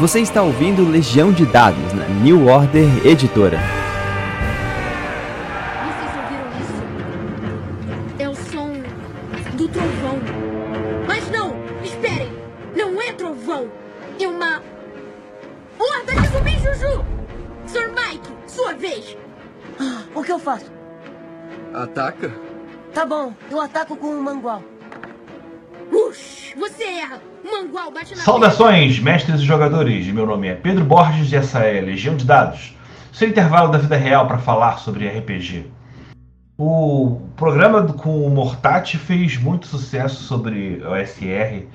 Você está ouvindo Legião de Dados na New Order Editora. Vocês ouviram isso? É o som do trovão. Mas não! Esperem! Não é trovão! É uma. Horda de zumbi Juju! Sr. Mike, sua vez! O que eu faço? Ataca? Tá bom, eu ataco com o mangual. Saudações, mestres e jogadores. Meu nome é Pedro Borges e essa é Legião de Dados. Seu intervalo da vida real para falar sobre RPG. O programa com o Mortati fez muito sucesso sobre o SR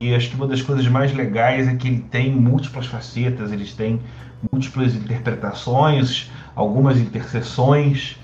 e acho que uma das coisas mais legais é que ele tem múltiplas facetas, eles têm múltiplas interpretações, algumas interseções.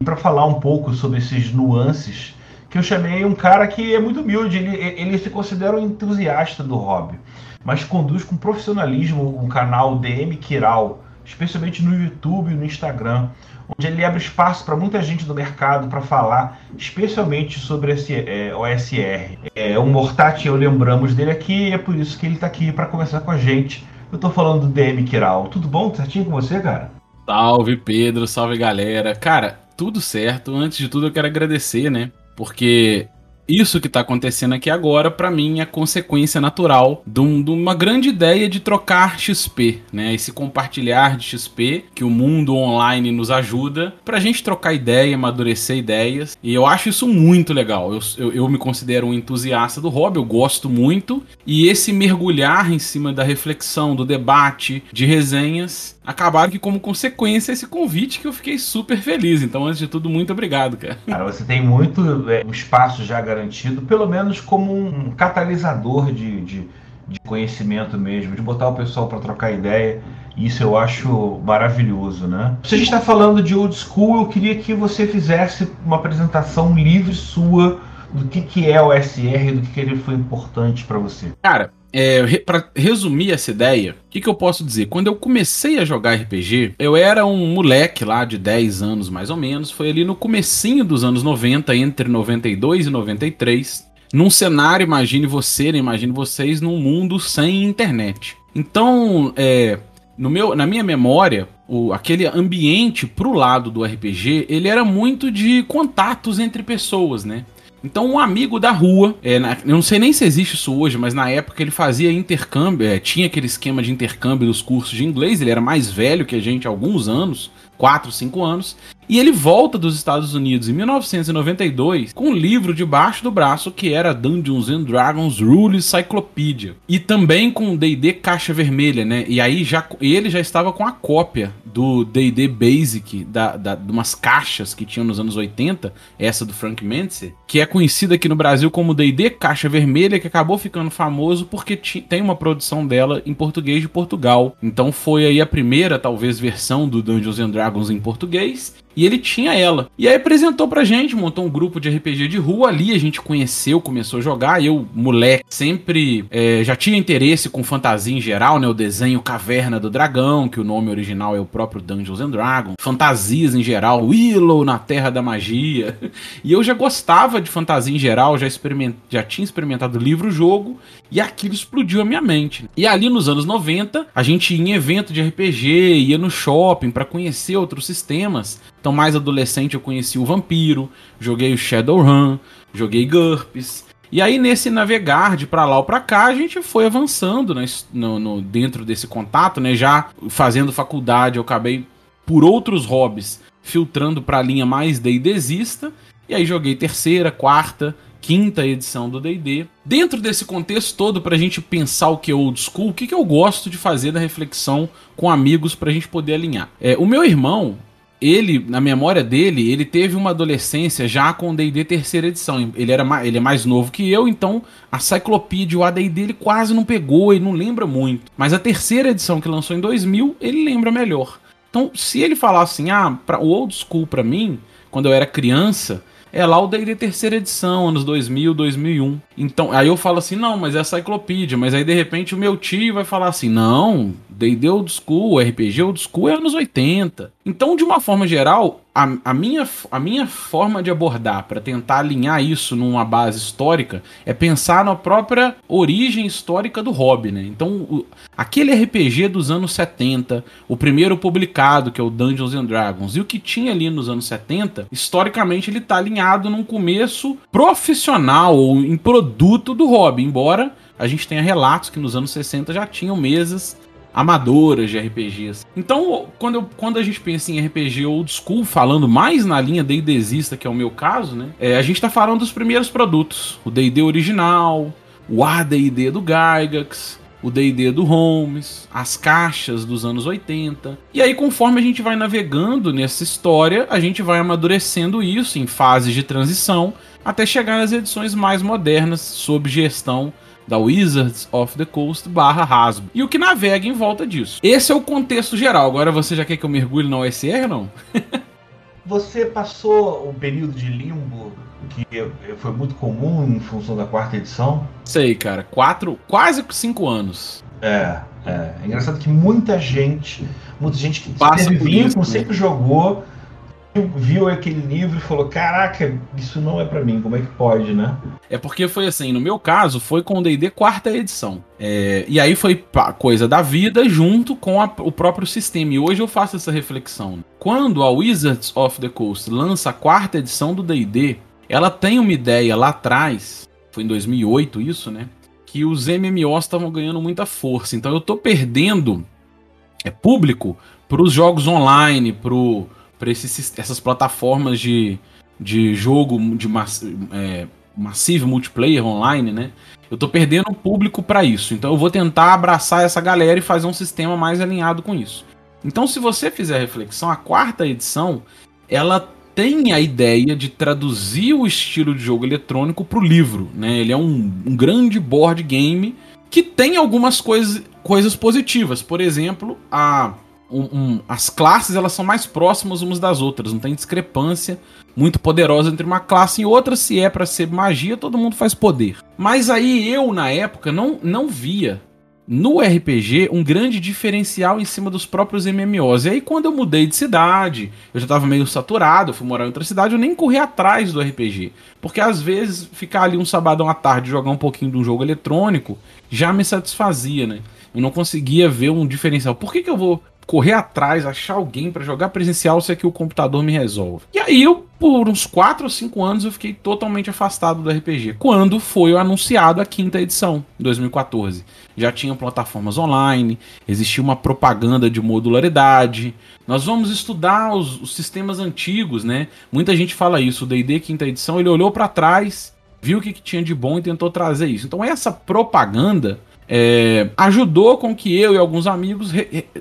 E para falar um pouco sobre esses nuances, que eu chamei um cara que é muito humilde, ele, ele se considera um entusiasta do hobby, mas conduz com profissionalismo o canal DM Kiral, especialmente no YouTube e no Instagram, onde ele abre espaço para muita gente do mercado para falar, especialmente sobre esse é, OSR. É, o Mortati, eu lembramos dele aqui, e é por isso que ele está aqui para conversar com a gente. Eu estou falando do DM Kiral. Tudo bom? Certinho com você, cara? Salve Pedro, salve galera. Cara, tudo certo. Antes de tudo eu quero agradecer, né? Porque isso que tá acontecendo aqui agora, pra mim, é consequência natural de, um- de uma grande ideia de trocar XP, né? Esse compartilhar de XP que o mundo online nos ajuda pra gente trocar ideia, amadurecer ideias. E eu acho isso muito legal. Eu, eu, eu me considero um entusiasta do hobby, eu gosto muito. E esse mergulhar em cima da reflexão, do debate, de resenhas, acabaram que, como consequência, esse convite que eu fiquei super feliz. Então, antes de tudo, muito obrigado, cara. Cara, você tem muito é, um espaço já garantido, pelo menos como um catalisador de, de, de conhecimento mesmo, de botar o pessoal para trocar ideia. Isso eu acho maravilhoso, né? Se a gente está falando de old school, eu queria que você fizesse uma apresentação livre sua do que, que é o SR e do que, que ele foi importante para você. Cara, é, pra resumir essa ideia, o que, que eu posso dizer? Quando eu comecei a jogar RPG, eu era um moleque lá de 10 anos mais ou menos, foi ali no comecinho dos anos 90, entre 92 e 93, num cenário, imagine você, né, imagine vocês, num mundo sem internet. Então, é, no meu, na minha memória, o, aquele ambiente pro lado do RPG, ele era muito de contatos entre pessoas, né? Então, um amigo da rua, é, na- eu não sei nem se existe isso hoje, mas na época ele fazia intercâmbio, é, tinha aquele esquema de intercâmbio dos cursos de inglês, ele era mais velho que a gente há alguns anos, 4, 5 anos, e ele volta dos Estados Unidos em 1992 com um livro debaixo do braço que era Dungeons and Dragons Rule Cyclopedia. E também com o D&D Caixa Vermelha, né? E aí já ele já estava com a cópia do D&D Basic, da, da, de umas caixas que tinham nos anos 80, essa do Frank Mentzer, que é conhecida aqui no Brasil como D&D Caixa Vermelha, que acabou ficando famoso porque tem uma produção dela em português de Portugal. Então foi aí a primeira, talvez, versão do Dungeons and Dragons em português. E ele tinha ela. E aí apresentou pra gente, montou um grupo de RPG de rua. Ali a gente conheceu, começou a jogar. Eu, moleque, sempre é, já tinha interesse com fantasia em geral, né? O desenho Caverna do Dragão, que o nome original é o próprio Dungeons and Dragons. Fantasias em geral, Willow na Terra da Magia. E eu já gostava de fantasia em geral, já, experiment... já tinha experimentado livro-jogo. E aquilo explodiu a minha mente. E ali nos anos 90, a gente ia em evento de RPG, ia no shopping pra conhecer outros sistemas. Então, mais adolescente, eu conheci o Vampiro, joguei o Shadowrun, joguei GURPS. E aí, nesse navegar de pra lá ou pra cá, a gente foi avançando né, no, no- dentro desse contato, né? Já fazendo faculdade, eu acabei, por outros hobbies, filtrando pra linha mais D&Dzista. E aí joguei terceira, quarta, quinta edição do D&D. Dentro desse contexto todo, pra gente pensar o que é old school, o que, que eu gosto de fazer da reflexão com amigos pra gente poder alinhar. É, o meu irmão, ele, na memória dele, ele teve uma adolescência já com D&D terceira edição. Ele, era ma- ele é mais novo que eu, então a Cyclopedia, o AD&D, ele quase não pegou, ele não lembra muito. Mas a terceira edição que lançou em 2000, ele lembra melhor. Então, se ele falar assim, ah, pra, o old school pra mim, quando eu era criança, é lá o D&D terceira edição, anos 2000, 2001. Então, aí eu falo assim, não, mas é a Cyclopedia. Mas aí, de repente, o meu tio vai falar assim, não, D&D old school, RPG old school é anos 80. Então, de uma forma geral, a, a, minha, a minha forma de abordar para tentar alinhar isso numa base histórica é pensar na própria origem histórica do hobby, né? Então, o, aquele RPG dos anos 70, o primeiro publicado, que é o Dungeons and Dragons, e o que tinha ali nos anos 70, historicamente ele tá alinhado num começo profissional ou em produto do hobby, embora a gente tenha relatos que nos anos 60 já tinham mesas amadoras de RPGs. Então, quando, eu, quando a gente pensa em RPG old school, falando mais na linha D&Dista, que é o meu caso, né? É, a gente tá falando dos primeiros produtos. O D&D original, o AD&D do Gygax, o D&D do Holmes, as caixas dos anos 80. E aí, conforme a gente vai navegando nessa história, a gente vai amadurecendo isso em fases de transição, até chegar nas edições mais modernas, sob gestão da Wizards of the Coast barra Hasbro. E o que navega em volta disso. Esse é o contexto geral. Agora você já quer que eu mergulhe na OSR, não? você passou o período de limbo que foi muito comum em função da quarta edição? Sei, cara. Quatro, quase cinco anos. É, é. É engraçado que muita gente, muita gente que Passa teve vínculo, né? sempre jogou viu aquele livro e falou: Caraca, isso não é para mim, como é que pode, né? É porque foi assim, no meu caso, foi com o DD quarta edição. É, e aí foi coisa da vida junto com a, o próprio sistema. E hoje eu faço essa reflexão. Quando a Wizards of the Coast lança a quarta edição do DD, ela tem uma ideia lá atrás, foi em 2008 isso, né? Que os MMOs estavam ganhando muita força. Então eu tô perdendo é público para os jogos online, pro para essas plataformas de, de jogo de mass, é, massive multiplayer online, né? Eu tô perdendo o público para isso. Então eu vou tentar abraçar essa galera e fazer um sistema mais alinhado com isso. Então, se você fizer a reflexão, a quarta edição ela tem a ideia de traduzir o estilo de jogo eletrônico para o livro. Né? Ele é um, um, grande board game que tem algumas coisas, coisas positivas. Por exemplo, a um, um, as classes elas são mais próximas umas das outras, não tem discrepância muito poderosa entre uma classe e outra. Se é para ser magia, todo mundo faz poder. Mas aí eu, na época, não, não via no RPG um grande diferencial em cima dos próprios MMOs. E aí, quando eu mudei de cidade, eu já tava meio saturado, fui morar em outra cidade, eu nem corri atrás do RPG. Porque às vezes ficar ali um sabadão à tarde jogar um pouquinho de um jogo eletrônico já me satisfazia, né? Eu não conseguia ver um diferencial. Por que, que eu vou correr atrás, achar alguém para jogar presencial se é que o computador me resolve. E aí eu, por uns 4 ou 5 anos, eu fiquei totalmente afastado do RPG. Quando foi anunciado a quinta edição, em 2014. Já tinham plataformas online, existia uma propaganda de modularidade. Nós vamos estudar os, os sistemas antigos, né? Muita gente fala isso, o D&D quinta edição, ele olhou para trás, viu o que, que tinha de bom e tentou trazer isso. Então essa propaganda é, ajudou com que eu e alguns amigos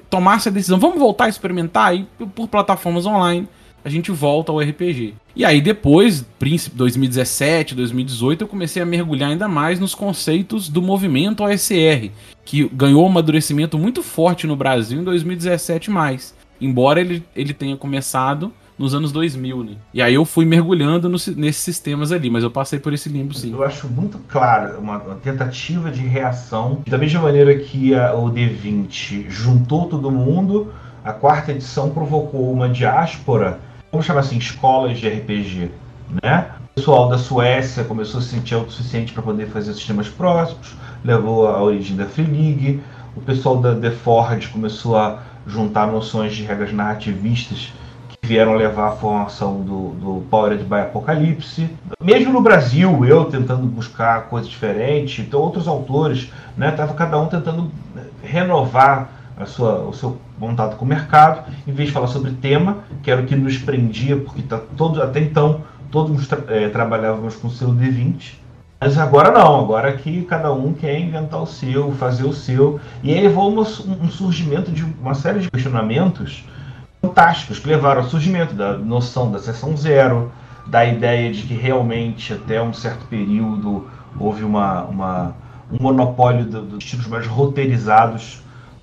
tomassem a decisão, vamos voltar a experimentar aí por plataformas online, a gente volta ao RPG. E aí depois, príncipe 2017, 2018, eu comecei a mergulhar ainda mais nos conceitos do movimento OSR, que ganhou um amadurecimento muito forte no Brasil em 2017 mais. Embora ele, ele tenha começado nos anos 2000, né? E aí eu fui mergulhando no, nesses sistemas ali, mas eu passei por esse limbo sim. Eu acho muito claro uma, uma tentativa de reação, da mesma maneira que a, o D20 juntou todo mundo, a quarta edição provocou uma diáspora, vamos chamar assim, escolas de RPG, né? O pessoal da Suécia começou a se sentir autossuficiente para poder fazer sistemas próximos, levou à origem da Free League. O pessoal da The Forge começou a juntar noções de regras narrativistas vieram levar a formação do, do Powered by Apocalipse. Mesmo no Brasil, eu tentando buscar coisas diferentes, então outros autores, né, tava cada um tentando renovar a sua, o seu contato com o mercado, em vez de falar sobre tema, que era o que nos prendia, porque tá todo, até então todos tra é, trabalhávamos com o seu D20. Mas agora não, agora que cada um quer inventar o seu, fazer o seu. E aí levou um, um surgimento de uma série de questionamentos fantásticos que levaram ao surgimento da noção da seção zero, da ideia de que realmente até um certo período houve uma, uma um monopólio dos do estilos mais roteirizados,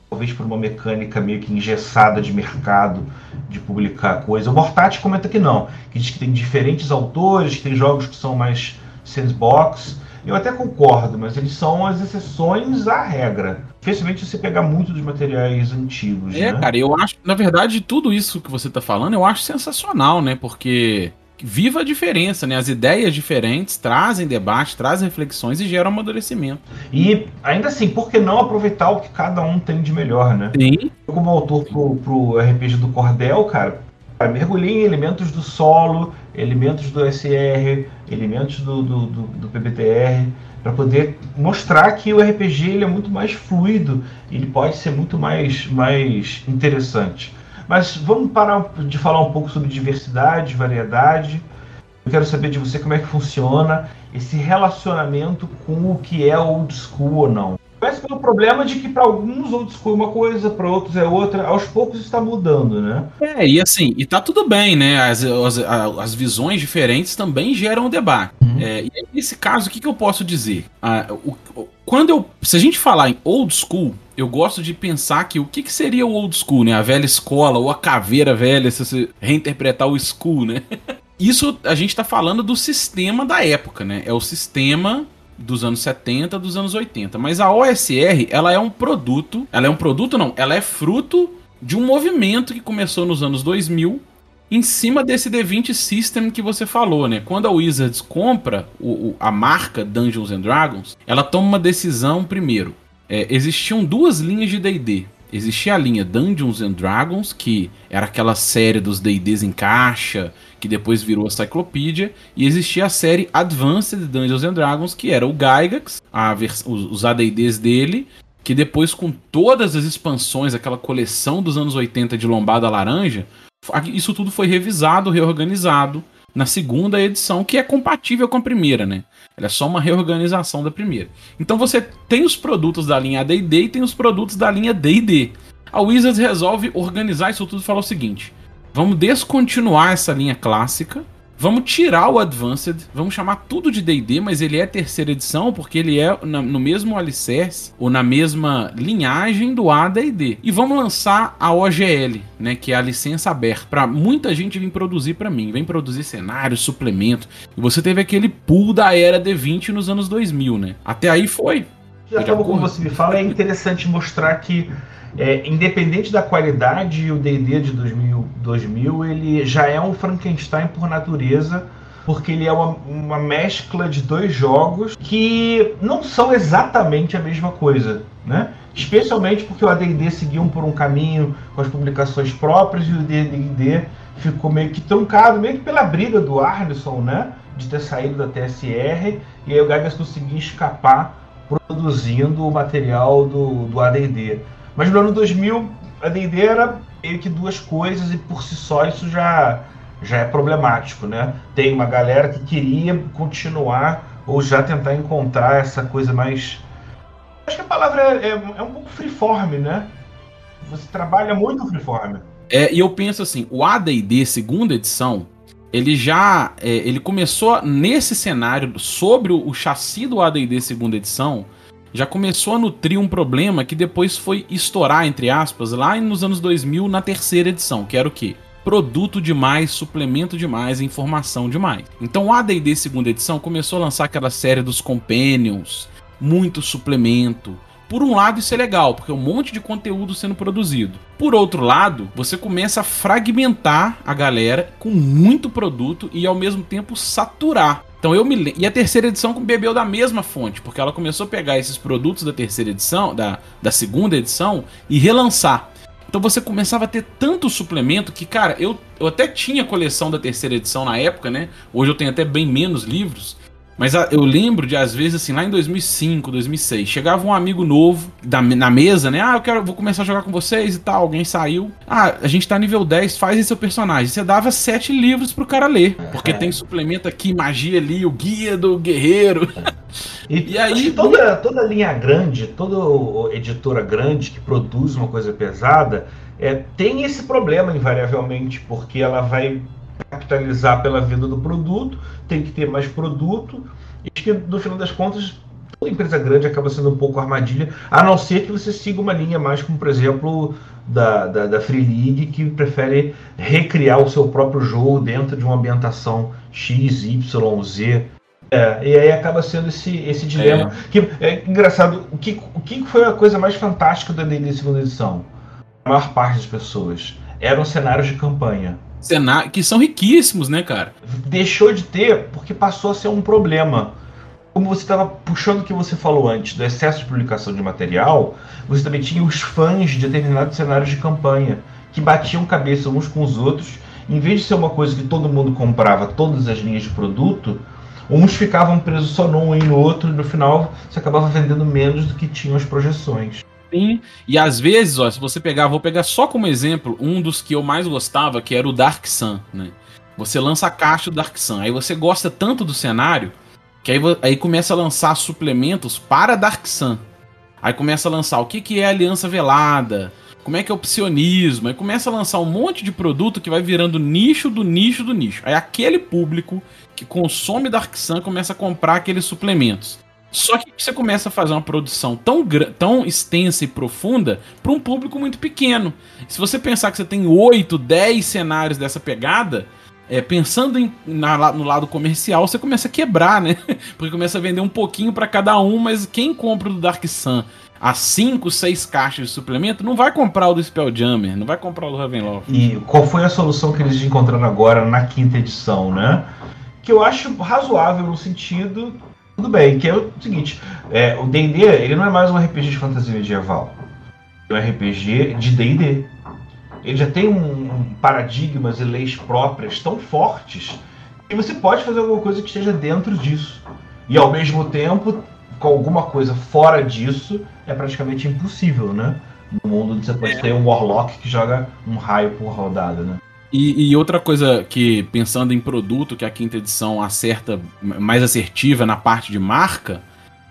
talvez por uma mecânica meio que engessada de mercado de publicar coisa. O Mortati comenta que não, que diz que tem diferentes autores, que tem jogos que são mais sandbox, eu até concordo, mas eles são as exceções à regra. Especialmente se você pegar muito dos materiais antigos. É, né? cara, eu acho, na verdade, tudo isso que você tá falando, eu acho sensacional, né? Porque viva a diferença, né? As ideias diferentes trazem debate, trazem reflexões e geram amadurecimento. E ainda assim, por que não aproveitar o que cada um tem de melhor, né? Sim. Eu, como autor pro, pro RPG do Cordel, cara, mergulhei em elementos do solo, elementos do SR, elementos do, do, do, do PBTR, para poder mostrar que o RPG ele é muito mais fluido, ele pode ser muito mais, mais interessante. Mas vamos parar de falar um pouco sobre diversidade, variedade. Eu quero saber de você como é que funciona esse relacionamento com o que é old school ou não. Começa pelo problema de que para alguns old school é uma coisa, para outros é outra. Aos poucos está mudando, né? É, e assim, e tá tudo bem, né? As, as, as visões diferentes também geram um debate. Uhum. É, e nesse caso, o que, que eu posso dizer? Ah, o, quando eu. Se a gente falar em old school, eu gosto de pensar que o que, que seria o old school, né? A velha escola ou a caveira velha, se você reinterpretar o school, né? Isso a gente tá falando do sistema da época, né? É o sistema dos anos 70, dos anos 80. Mas a OSR, ela é um produto. Ela é um produto, não, ela é fruto de um movimento que começou nos anos 2000 em cima desse D20 System que você falou, né? Quando a Wizards compra o, o, a marca Dungeons and Dragons, ela toma uma decisão primeiro. É, existiam duas linhas de D&D. Existia a linha Dungeons and Dragons, que era aquela série dos D&Ds em caixa, que depois virou a Cyclopedia, e existia a série Advanced Dungeons and Dragons, que era o Gygax, os AD&Ds dele, que depois com todas as expansões, aquela coleção dos anos 80 de lombada laranja, isso tudo foi revisado, reorganizado na segunda edição, que é compatível com a primeira, né? Ela é só uma reorganização da primeira. Então você tem os produtos da linha AD&D e tem os produtos da linha D&D. A Wizards resolve organizar isso tudo e falar o seguinte: vamos descontinuar essa linha clássica Vamos tirar o Advanced, vamos chamar tudo de D&D, mas ele é terceira edição porque ele é na, no mesmo alicerce ou na mesma linhagem do AD&D. E vamos lançar a OGL, né, que é a licença aberta para muita gente vir produzir para mim, vem produzir cenário, suplemento. E você teve aquele pool da era D20 nos anos 2000, né? Até aí foi. Já como, como você me fala, é interessante mostrar que é, independente da qualidade, o D&D de 2000, 2000 ele já é um Frankenstein por natureza, porque ele é uma, uma mescla de dois jogos que não são exatamente a mesma coisa, né? Especialmente porque o AD&D seguiu por um caminho com as publicações próprias e o D&D ficou meio que truncado, meio que pela briga do Arneson, né? De ter saído da TSR e aí o Gagas conseguiu escapar produzindo o material do, do AD&D. Mas no ano 2000, a D&D era meio que duas coisas e por si só isso já, já é problemático, né? Tem uma galera que queria continuar ou já tentar encontrar essa coisa mais... Acho que a palavra é, é, é um pouco freeform, né? Você trabalha muito freeform. É, e eu penso assim, o AD&D segunda edição, ele já é, ele começou nesse cenário sobre o, o chassi do AD&D segunda edição já começou a nutrir um problema que depois foi estourar, entre aspas, lá nos anos 2000 na terceira edição, que era o quê? Produto demais, suplemento demais, informação demais. Então o AD&D segunda edição começou a lançar aquela série dos Companions, muito suplemento, por um lado, isso é legal, porque é um monte de conteúdo sendo produzido. Por outro lado, você começa a fragmentar a galera com muito produto e ao mesmo tempo saturar. Então eu me E a terceira edição bebeu da mesma fonte, porque ela começou a pegar esses produtos da terceira edição, da, da segunda edição, e relançar. Então você começava a ter tanto suplemento que, cara, eu, eu até tinha coleção da terceira edição na época, né? Hoje eu tenho até bem menos livros. Mas eu lembro de, às vezes, assim, lá em 2005, 2006, chegava um amigo novo da, na mesa, né? Ah, eu quero, vou começar a jogar com vocês e tal. Alguém saiu. Ah, a gente tá nível 10, faz esse seu personagem. Você dava sete livros pro cara ler. Porque é. tem suplemento aqui, magia ali, o guia do guerreiro. E, e aí. Toda, toda linha grande, toda editora grande que produz uma coisa pesada, é, tem esse problema, invariavelmente, porque ela vai capitalizar pela venda do produto, tem que ter mais produto, e que no final das contas toda empresa grande acaba sendo um pouco armadilha, a não ser que você siga uma linha mais como, por exemplo, da, da, da Free League, que prefere recriar o seu próprio jogo dentro de uma ambientação X, Y, Z. É, e aí acaba sendo esse, esse dilema. É. Que, é engraçado, o que, o que foi a coisa mais fantástica da D&D segunda edição? A maior parte das pessoas eram cenários de campanha. Cenário, que são riquíssimos, né, cara? Deixou de ter porque passou a ser um problema. Como você estava puxando o que você falou antes, do excesso de publicação de material, você também tinha os fãs de determinados cenários de campanha, que batiam cabeça uns com os outros. Em vez de ser uma coisa que todo mundo comprava todas as linhas de produto, Uns ficavam presos só num e no outro, e no final você acabava vendendo menos do que tinham as projeções. E às vezes, ó, se você pegar, vou pegar só como exemplo um dos que eu mais gostava, que era o Dark Sun, né? Você lança a caixa do Dark Sun, aí você gosta tanto do cenário que aí, aí começa a lançar suplementos para Dark Sun. Aí começa a lançar o que, que é Aliança Velada, como é que é o psionismo, aí começa a lançar um monte de produto que vai virando nicho do nicho do nicho. Aí aquele público que consome Dark Sun começa a comprar aqueles suplementos. Só que você começa a fazer uma produção tão, tão extensa e profunda para um público muito pequeno. Se você pensar que você tem 8, 10 cenários dessa pegada, é, pensando em, na, no lado comercial, você começa a quebrar, né? Porque começa a vender um pouquinho para cada um, mas quem compra do Dark Sun as 5, 6 caixas de suplemento, não vai comprar o do Spelljammer, não vai comprar o do Ravenloft. E qual foi a solução que eles encontraram agora na quinta edição, né? que eu acho razoável no sentido. Tudo bem, que é o seguinte: é, o DD ele não é mais um RPG de fantasia medieval. É um RPG de DD. Ele já tem um, um paradigmas e leis próprias tão fortes que você pode fazer alguma coisa que esteja dentro disso. E ao mesmo tempo, com alguma coisa fora disso, é praticamente impossível, né? No mundo onde você pode é. ter um Warlock que joga um raio por rodada, né? E, e, outra coisa que, pensando em produto, que a quinta edição acerta mais assertiva na parte de marca,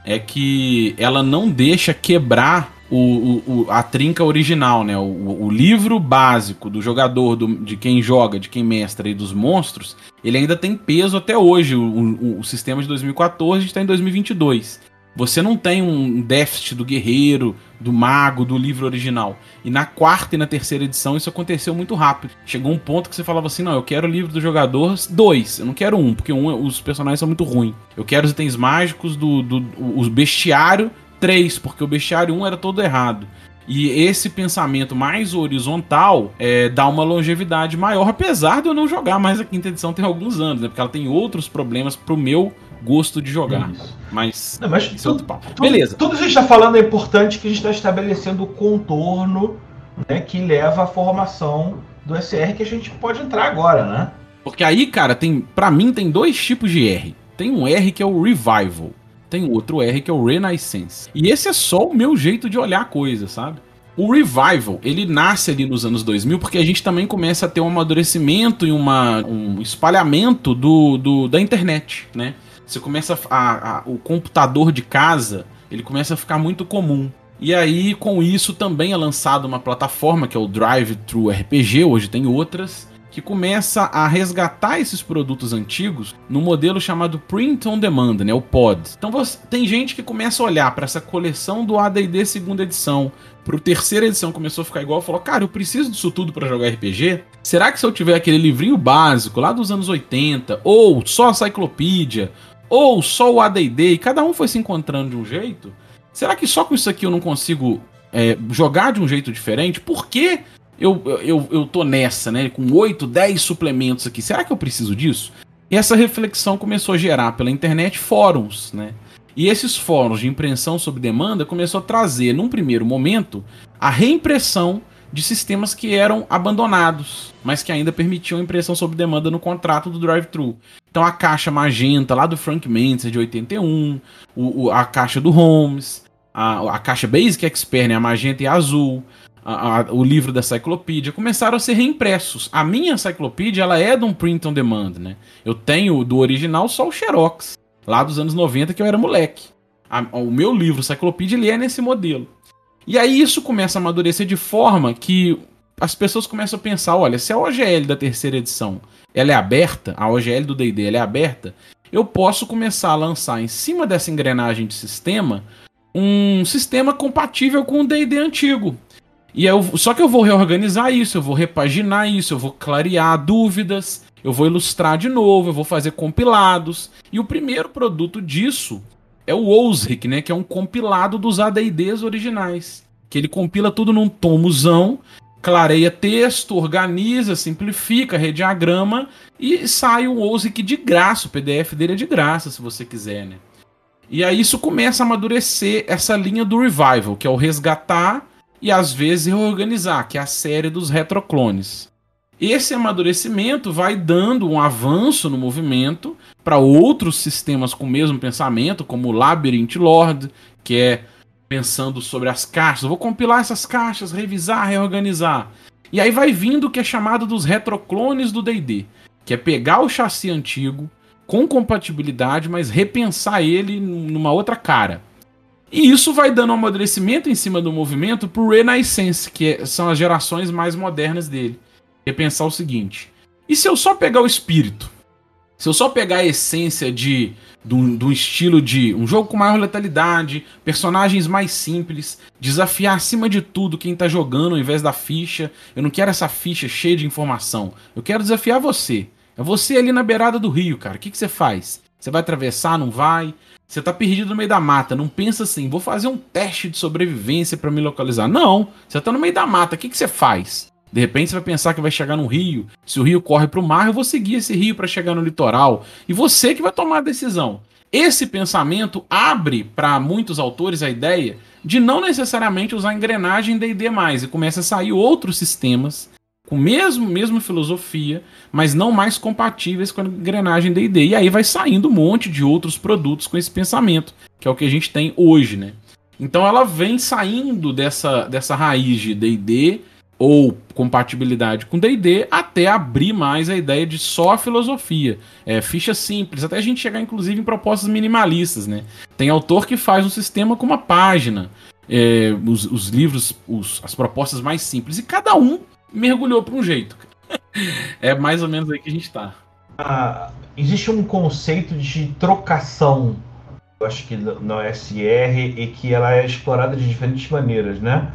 é que ela não deixa quebrar o, o, a trinca original, né? O, o, livro básico do jogador, do, de quem joga, de quem mestra e dos monstros, ele ainda tem peso até hoje. O, o sistema de 2014 está em 2022. Você não tem um déficit do guerreiro, do mago, do livro original. E na quarta e na terceira edição isso aconteceu muito rápido. Chegou um ponto que você falava assim: não, eu quero o livro do jogador 2, eu não quero um, porque um, os personagens são muito ruins. Eu quero os itens mágicos do, do os bestiário 3, porque o bestiário 1 era todo errado. E esse pensamento mais horizontal é, dá uma longevidade maior, apesar de eu não jogar mais a quinta edição tem alguns anos, né? Porque ela tem outros problemas pro meu gosto de jogar. Isso. Mas, Não, mas isso é tudo, tudo, Beleza. Tudo que a gente está falando é importante que a gente está estabelecendo o contorno né, que leva à formação do SR que a gente pode entrar agora, né? Porque aí, cara, tem para mim tem dois tipos de R. Tem um R que é o Revival, tem outro R que é o Renaissance. E esse é só o meu jeito de olhar a coisa, sabe? O revival, ele nasce ali nos anos 2000 porque a gente também começa a ter um amadurecimento e uma, um espalhamento do, do da internet, né? Você começa a, a, o computador de casa, ele começa a ficar muito comum. E aí, com isso, também é lançada uma plataforma que é o Drive Thru RPG, hoje tem outras, que começa a resgatar esses produtos antigos no modelo chamado Print on Demand, né, o POD. Então você, tem gente que começa a olhar para essa coleção do AD&D segunda edição, pro terceira edição começou a ficar igual, falou: "Cara, eu preciso disso tudo para jogar RPG? Será que se eu tiver aquele livrinho básico lá dos anos 80 ou só a enciclopédia ou só o AD&D, e cada um foi se encontrando de um jeito, será que só com isso aqui eu não consigo é, jogar de um jeito diferente? Por que eu, eu, eu tô nessa, né? Com 8, 10 suplementos aqui. Será que eu preciso disso? E essa reflexão começou a gerar pela internet fóruns, né? E esses fóruns de impressão sob demanda começou a trazer, num primeiro momento, a reimpressão de sistemas que eram abandonados, mas que ainda permitiam impressão sob demanda no contrato do drive-thru. Então a caixa magenta lá do Frank Mendes de 81, o, o, a caixa do Holmes, a, a caixa Basic Expert, né, a magenta e a azul, a, a, o livro da enciclopédia, começaram a ser reimpressos. A minha enciclopédia ela é de um print on demand, né? Eu tenho do original só o Xerox, lá dos anos 90 que eu era moleque. A, o meu livro enciclopédia ele é nesse modelo. E aí isso começa a amadurecer de forma que as pessoas começam a pensar, olha, se a OGL da terceira edição ela é aberta, a OGL do D&D ela é aberta, eu posso começar a lançar em cima dessa engrenagem de sistema um sistema compatível com o D&D antigo. E eu, só que eu vou reorganizar isso, eu vou repaginar isso, eu vou clarear dúvidas, eu vou ilustrar de novo, eu vou fazer compilados. E o primeiro produto disso é o OSRIC, né, que é um compilado dos AD&Ds originais, que ele compila tudo num tomozão, clareia texto, organiza, simplifica, rediagrama e sai o OSRIC de graça, o PDF dele é de graça, se você quiser, né? E aí isso começa a amadurecer essa linha do revival, que é o resgatar e às vezes reorganizar, que é a série dos retroclones. Esse amadurecimento vai dando um avanço no movimento para outros sistemas com o mesmo pensamento, como o Labyrinth Lord, que é pensando sobre as caixas. Eu vou compilar essas caixas, revisar, reorganizar. E aí vai vindo o que é chamado dos retroclones do D&D, que é pegar o chassi antigo, com compatibilidade, mas repensar ele numa outra cara. E isso vai dando um amadurecimento em cima do movimento pro Renaissance, que é, são as gerações mais modernas dele. Repensar o seguinte: e se eu só pegar o espírito? Se eu só pegar a essência de do, um estilo de um jogo com maior letalidade, personagens mais simples, desafiar acima de tudo quem tá jogando ao invés da ficha. Eu não quero essa ficha cheia de informação. Eu quero desafiar você. É você ali na beirada do rio, cara. O que, que você faz? Você vai atravessar, não vai? Você tá perdido no meio da mata. Não pensa assim, vou fazer um teste de sobrevivência para me localizar. Não, você tá no meio da mata. O que, que você faz? De repente você vai pensar que vai chegar no rio. Se o rio corre para o mar, eu vou seguir esse rio para chegar no litoral. E você que vai tomar a decisão. Esse pensamento abre para muitos autores a ideia de não necessariamente usar engrenagem D&D mais e começa a sair outros sistemas com mesmo mesma filosofia, mas não mais compatíveis com a engrenagem D&D. E aí vai saindo um monte de outros produtos com esse pensamento, que é o que a gente tem hoje, né? Então ela vem saindo dessa, dessa raiz de D&D ou compatibilidade com D&D até abrir mais a ideia de só a filosofia, é, ficha simples, até a gente chegar inclusive em propostas minimalistas, né? Tem autor que faz um sistema com uma página, é, os, os, livros, os, as propostas mais simples, e cada um mergulhou para um jeito. é mais ou menos aí que a gente está. Ah, existe um conceito de trocação, eu acho que na OSR, e que ela é explorada de diferentes maneiras, né?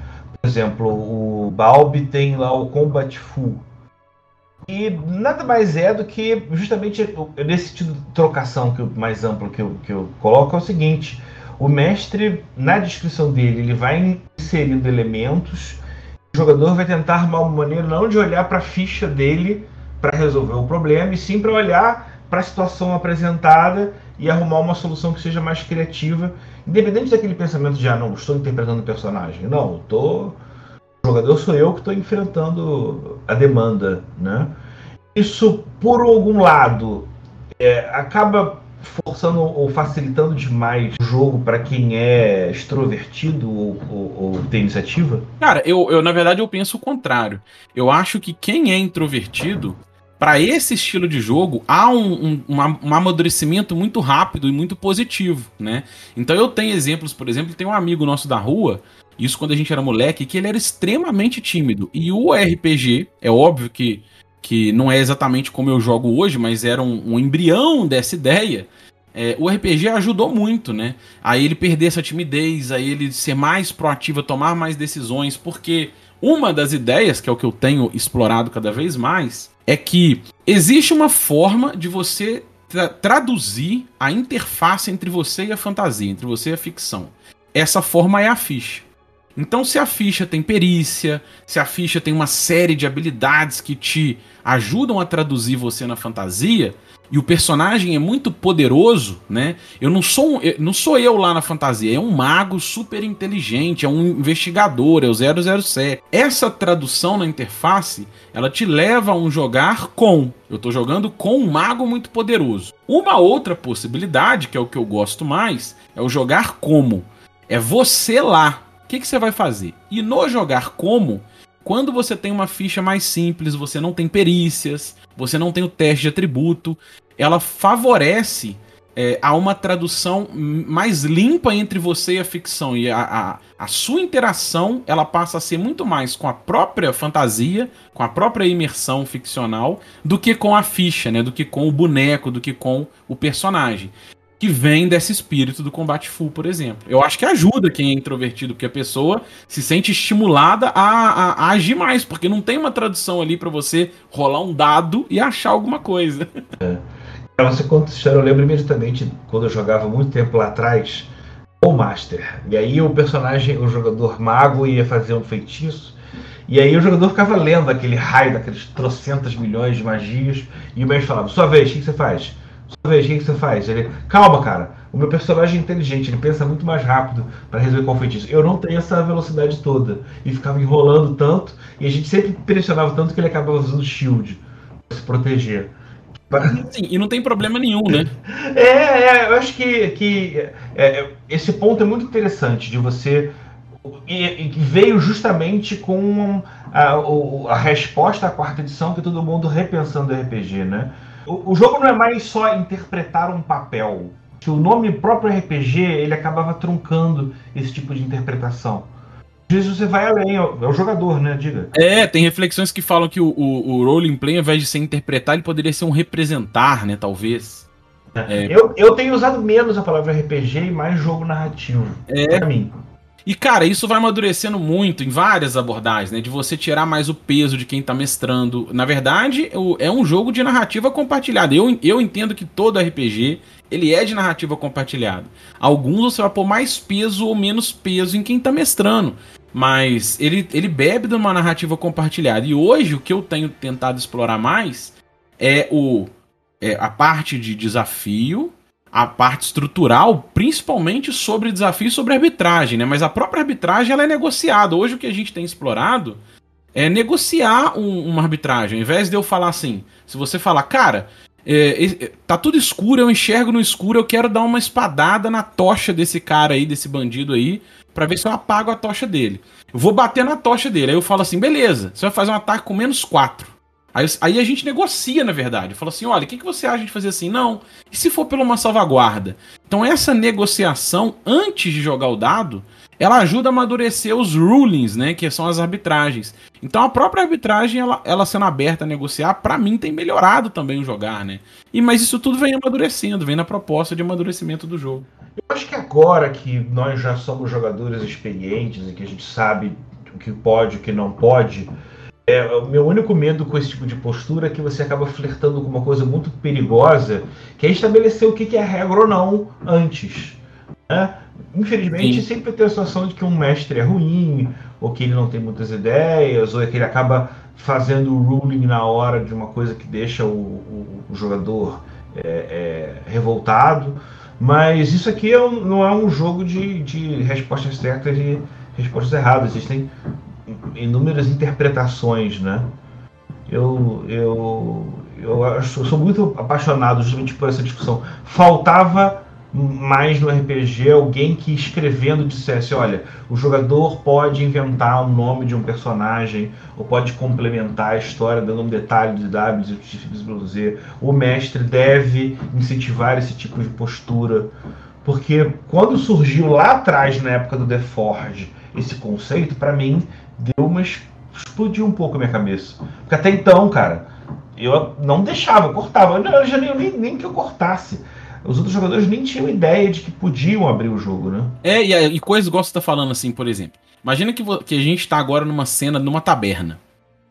Exemplo, o Balbi tem lá o Combat Full. E nada mais é do que justamente nesse tipo de trocação que eu, mais amplo que eu, que eu coloco é o seguinte: o mestre, na descrição dele, ele vai inserindo elementos o jogador vai tentar armar uma maneira não de olhar para a ficha dele para resolver o problema, e sim para olhar para a situação apresentada e arrumar uma solução que seja mais criativa, independente daquele pensamento de ah, não, estou interpretando o personagem. Não, tô... o jogador sou eu que estou enfrentando a demanda. Né? Isso, por algum lado, é, acaba forçando ou facilitando demais o jogo para quem é extrovertido ou, ou, ou, tem iniciativa? Cara, eu, eu na verdade eu penso o contrário. Eu acho que quem é introvertido para esse estilo de jogo há um, um, um, amadurecimento muito rápido e muito positivo, né? Então eu tenho exemplos, por exemplo, tem um amigo nosso da rua, isso quando a gente era moleque, que ele era extremamente tímido. E o RPG, é óbvio que que não é exatamente como eu jogo hoje, mas era um, um embrião dessa ideia. É, o RPG ajudou muito, né? A ele perder essa timidez, a ele ser mais proativo, a tomar mais decisões, porque uma das ideias, que é o que eu tenho explorado cada vez mais, é que existe uma forma de você tra traduzir a interface entre você e a fantasia, entre você e a ficção. Essa forma é a ficha. Então, se a ficha tem perícia, se a ficha tem uma série de habilidades que te ajudam a traduzir você na fantasia, e o personagem é muito poderoso, né? Eu não sou, não sou eu lá na fantasia, é um mago super inteligente, é um investigador, é o 007. Essa tradução na interface, ela te leva a um jogar com. Eu tô jogando com um mago muito poderoso. Uma outra possibilidade, que é o que eu gosto mais, é o jogar como. É você lá, o que, que você vai fazer? E no jogar como, quando você tem uma ficha mais simples, você não tem perícias, você não tem o teste de atributo, ela favorece é, a uma tradução mais limpa entre você e a ficção. E a, a, a, sua interação ela passa a ser muito mais com a própria fantasia, com a própria imersão ficcional, do que com a ficha, né? Do que com o boneco, do que com o personagem. Que vem desse espírito do combate full, por exemplo. Eu acho que ajuda quem é introvertido, porque a pessoa se sente estimulada a, a, a agir mais, porque não tem uma tradução ali para você rolar um dado e achar alguma coisa. É. Você conta eu lembro imediatamente quando eu jogava muito tempo lá atrás, o Master. E aí o personagem, o jogador mago ia fazer um feitiço, e aí o jogador ficava lendo aquele raio daqueles trocentas milhões de magias, e o mestre falava, sua vez, o que você faz? Vez, o que você faz? Ele, calma, cara, o meu personagem é inteligente, ele pensa muito mais rápido para resolver qual feitiço. Eu não tenho essa velocidade toda. E ficava enrolando tanto, e a gente sempre pressionava tanto que ele acabava usando shield para se proteger. Sim, e não tem problema nenhum, né? É, é eu acho que, que é, é, esse ponto é muito interessante de você. E, e veio justamente com a, a, resposta à quarta edição que todo mundo repensando o RPG, né? O, o jogo não é mais só interpretar um papel. Que o nome próprio RPG ele acabava truncando esse tipo de interpretação. Às vezes você vai além, é o jogador, né? Diga. É, tem reflexões que falam que o, o, o role play, ao invés de ser interpretar, ele poderia ser um representar, né? Talvez. É. Eu, eu tenho usado menos a palavra RPG e mais jogo narrativo. É. Pra mim. E, cara, isso vai amadurecendo muito em várias abordagens, né? De você tirar mais o peso de quem tá mestrando. Na verdade, é um jogo de narrativa compartilhada. Eu, eu entendo que todo RPG, ele é de narrativa compartilhada. Alguns você vai pôr mais peso ou menos peso em quem tá mestrando. Mas ele, ele bebe de uma narrativa compartilhada. E hoje, o que eu tenho tentado explorar mais é o é a parte de desafio a parte estrutural, principalmente sobre desafio sobre arbitragem, né? Mas a própria arbitragem ela é negociada. Hoje o que a gente tem explorado é negociar um, uma arbitragem. Ao invés de eu falar assim, se você falar, cara, é, é, tá tudo escuro, eu enxergo no escuro, eu quero dar uma espadada na tocha desse cara aí, desse bandido aí, para ver se eu apago a tocha dele. Eu vou bater na tocha dele. Aí eu falo assim, beleza, você vai fazer um ataque com menos 4. Aí, aí, a gente negocia, na verdade. Fala assim: olha, o que, que você acha de fazer assim? Não. E se for por uma salvaguarda? Então, essa negociação, antes de jogar o dado, ela ajuda a amadurecer os rulings, né? Que são as arbitragens. Então, a própria arbitragem, ela, ela sendo aberta a negociar, para mim tem melhorado também o jogar, né? E, mas isso tudo vem amadurecendo, vem na proposta de amadurecimento do jogo. Eu acho que agora que nós já somos jogadores experientes e que a gente sabe o que pode o que não pode é, o meu único medo com esse tipo de postura é que você acaba flertando com uma coisa muito perigosa, que é estabelecer o que é regra ou não antes. Né? Infelizmente, Sim. sempre tem a situação de que um mestre é ruim, ou que ele não tem muitas ideias, ou é que ele acaba fazendo o ruling na hora de uma coisa que deixa o, o, o jogador é, é, revoltado. Mas isso aqui é um, não é um jogo de, de respostas certas e respostas erradas. Existem inúmeras interpretações, né? Eu, eu, eu, acho, sou muito apaixonado justamente por essa discussão. Faltava mais no RPG alguém que escrevendo dissesse, olha, o jogador pode inventar o nome de um personagem ou pode complementar a história dando um detalhe de W e Z. O mestre deve incentivar esse tipo de postura, porque quando surgiu lá atrás na época do The Forge esse conceito, para mim deu uma explodiu um pouco a minha cabeça. Porque até então, cara, eu não deixava, eu cortava. Eu já nem, nem, nem que eu cortasse. Os outros jogadores nem tinham ideia de que podiam abrir o jogo, né? É, e, e coisas igual você tá falando assim, por exemplo. Imagina que, que a gente tá agora numa cena, numa taberna.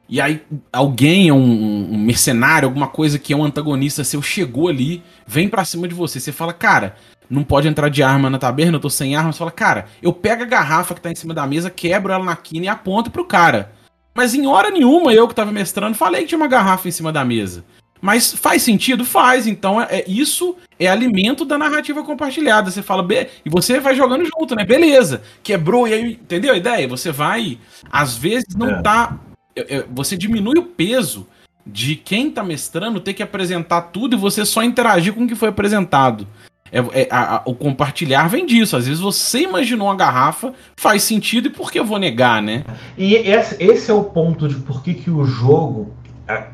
E aí alguém, um, um mercenário, alguma coisa que é um antagonista seu, chegou ali, vem pra cima de você. Você fala, cara, não pode entrar de arma na taberna, eu tô sem arma. Você fala, cara, eu pego a garrafa que tá em cima da mesa, quebro ela na quina e aponto pro cara. Mas em hora nenhuma, eu que tava mestrando, falei que tinha uma garrafa em cima da mesa. Mas faz sentido? Faz. Então, é, é isso é alimento da narrativa compartilhada. Você fala, be... e você vai jogando junto, né? Beleza. Quebrou, e aí, entendeu a ideia? Você vai, às vezes, não é. tá. É, é, você diminui o peso de quem tá mestrando ter que apresentar tudo e você só interagir com o que foi apresentado. É, é a, a, o compartilhar vem disso. Às vezes você imaginou uma garrafa, faz sentido, e por que eu vou negar, né? E esse, esse é o ponto de por que, que o jogo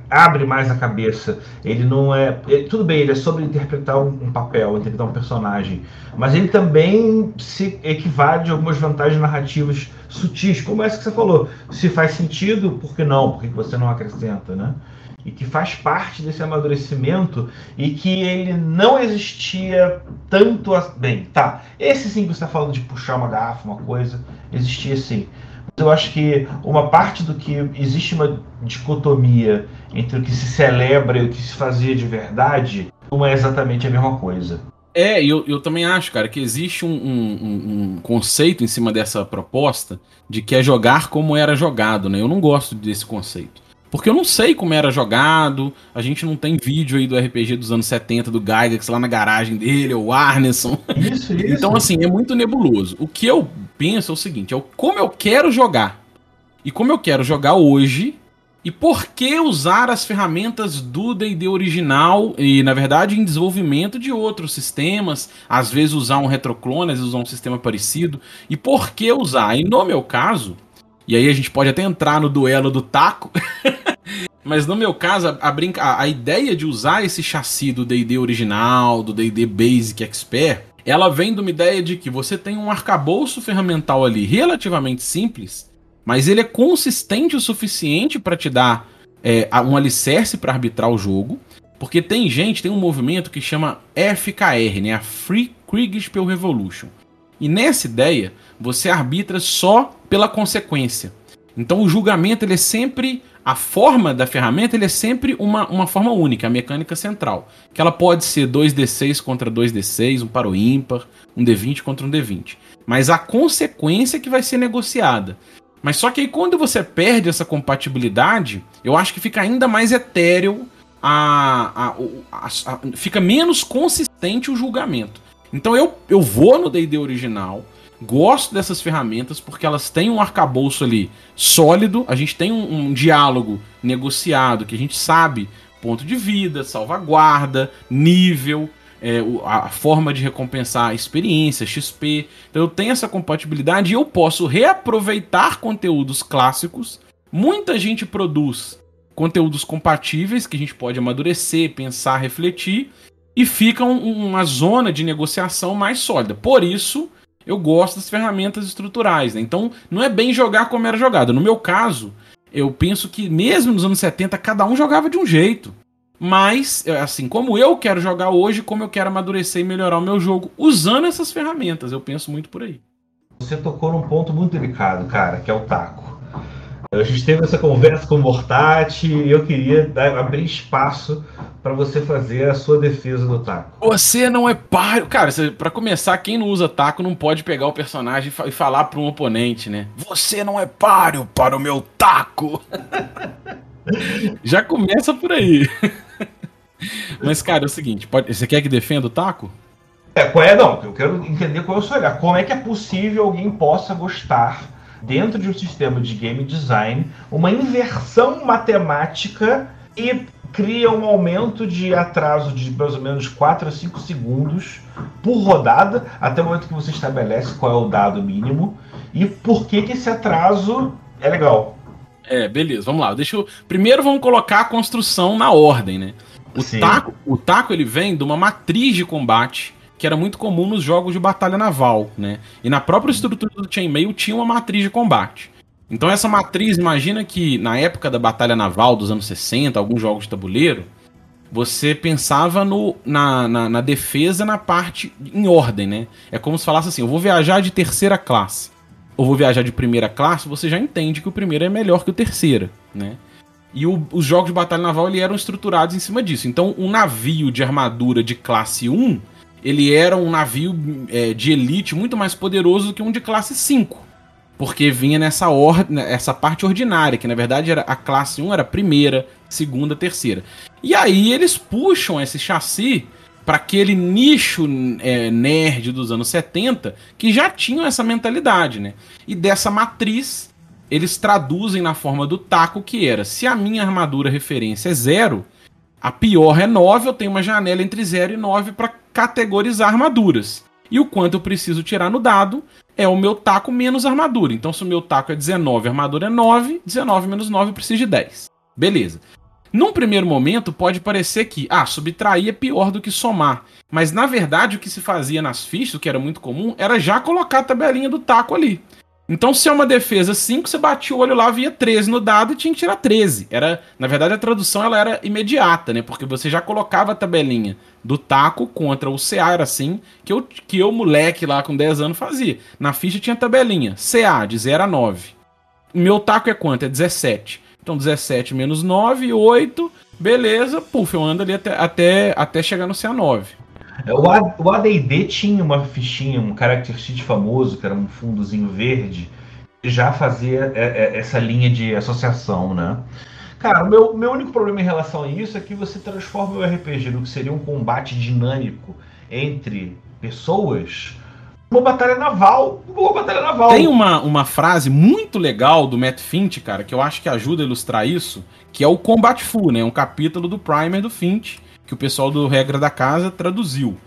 abre mais a cabeça. Ele não é. Ele, tudo bem, ele é sobre interpretar um, um, papel, interpretar um personagem. Mas ele também se equivale a algumas vantagens narrativas sutis, como essa que você falou. Se faz sentido, por que não? Por que você não acrescenta, né? E que faz parte desse amadurecimento e que ele não existia tanto. a- Bem, tá. Esse sim que você está falando de puxar uma garrafa, uma coisa, existia sim. Mas eu acho que uma parte do que existe uma dicotomia entre o que se celebra e o que se fazia de verdade não é exatamente a mesma coisa. É, eu, eu também acho, cara, que existe um- um- um conceito em cima dessa proposta de que é jogar como era jogado, né? Eu não gosto desse conceito. Porque eu não sei como era jogado, a gente não tem vídeo aí do RPG dos anos 70 do Gygax lá na garagem dele, ou Arneson. Isso, isso. Então, assim, é muito nebuloso. O que eu penso é o seguinte: é o como eu quero jogar. E como eu quero jogar hoje. E por que usar as ferramentas do DD original e, na verdade, em desenvolvimento de outros sistemas, às vezes usar um retroclone, às vezes usar um sistema parecido. E por que usar? E no meu caso, e aí a gente pode até entrar no duelo do taco, mas no meu caso, a, a, brinca- a- ideia de usar esse chassi do D&D original, do D&D Basic Expert, ela vem de uma ideia de que você tem um arcabouço ferramental ali relativamente simples, mas ele é consistente o suficiente para te dar é, um alicerce para arbitrar o jogo, porque tem gente, tem um movimento que chama FKR, né, a Free Kriegspiel Revolution. E nessa ideia, você arbitra só pela consequência. Então o julgamento ele é sempre a forma da ferramenta ele é sempre uma, uma forma única, a mecânica central. Que ela pode ser 2d6 contra 2d6, um para o ímpar, um d20 contra um d20. Mas a consequência que vai ser negociada. Mas só que aí quando você perde essa compatibilidade, eu acho que fica ainda mais etéreo, a, a, a- a- fica menos consistente o julgamento. Então eu, eu vou no D&D original, gosto dessas ferramentas porque elas têm um arcabouço ali sólido, a gente tem um, um diálogo negociado que a gente sabe ponto de vida, salvaguarda, nível, é, a, forma de recompensar experiência, XP. Então eu tenho essa compatibilidade e eu posso reaproveitar conteúdos clássicos. Muita gente produz conteúdos compatíveis que a gente pode amadurecer, pensar, refletir e fica um- uma zona de negociação mais sólida. Por isso, eu gosto das ferramentas estruturais. Né? Então, não é bem jogar como era jogado. No meu caso, eu penso que mesmo nos anos 70, cada um jogava de um jeito. Mas, é, assim, como eu quero jogar hoje, como eu quero amadurecer e melhorar o meu jogo, usando essas ferramentas, eu penso muito por aí. Você tocou num ponto muito delicado, cara, que é o taco. A gente teve essa conversa com o Mortati e eu queria dar- abrir espaço para você fazer a sua defesa do taco. Você não é páreo. Cara, pra começar, quem não usa taco não pode pegar o personagem e fa- falar pra um oponente, né? Você não é páreo para o meu taco. Já começa por aí. Mas, cara, é o seguinte: pode- você quer que defenda o taco? É, qual é? Não, eu quero entender qual é o seu olhar. Como é que é possível alguém possa gostar, dentro de um sistema de game design, uma inversão matemática e cria um aumento de atraso de mais ou menos 4 a 5 segundos por rodada, até o momento que você estabelece qual é o dado mínimo, e por que, que esse atraso é legal. É, beleza, vamos lá. Deixa eu... Primeiro vamos colocar a construção na ordem, né? O Sim. taco, o taco ele vem de uma matriz de combate que era muito comum nos jogos de batalha naval, né? E na própria estrutura do chainmail tinha uma matriz de combate. Então essa matriz, imagina que na época da batalha naval dos anos 60, alguns jogos de tabuleiro, você pensava no, na, na, na defesa na parte em ordem, né? É como se falasse assim, eu vou viajar de terceira classe ou vou viajar de primeira classe, você já entende que o primeiro é melhor que o terceira, né? E o- os jogos de batalha naval ele eram estruturados em cima disso. Então, um navio de armadura de classe 1, ele era um navio é, de elite muito mais poderoso do que um de classe 5. Porque vinha nessa ordem, essa parte ordinária, que na verdade era a classe 1 era primeira, segunda, terceira. E aí eles puxam esse chassi para aquele nicho é, nerd dos anos 70 que já tinham essa mentalidade, né? E dessa matriz eles traduzem na forma do taco que era: se a minha armadura referência é zero, a pior é 9, eu tenho uma janela entre 0 e 9 para categorizar armaduras. E o quanto eu preciso tirar no dado é o meu taco menos armadura. Então, se o meu taco é 19, a armadura é 9, 19 menos 9 eu preciso de 10. Beleza. Num primeiro momento, pode parecer que, ah, subtrair é pior do que somar. Mas na verdade, o que se fazia nas fichas, o que era muito comum, era já colocar a tabelinha do taco ali. Então, se é uma defesa 5, você batia o olho lá, via 13 no dado e tinha que tirar 13. Era, na verdade, a tradução ela era imediata, né? Porque você já colocava a tabelinha do taco contra o CA, era assim, que eu, que eu moleque lá com 10 anos, fazia. Na ficha tinha tabelinha, CA, de 0 a 9. Meu taco é quanto? É 17. Então, 17 menos 9, 8, beleza, puf, eu ando ali até, até, até chegar no CA9. É, o, AD&D tinha uma fichinha, um character sheet famoso, que era um fundozinho verde, que já fazia é, é, essa linha de associação, né? Cara, o meu, meu único problema em relação a isso é que você transforma o RPG no que seria um combate dinâmico entre pessoas uma batalha naval, uma batalha naval. Tem uma, uma frase muito legal do Matt Finch, cara, que eu acho que ajuda a ilustrar isso, que é o Combat Full, né? Um capítulo do Primer do Finch, que o pessoal do Regra da Casa traduziu.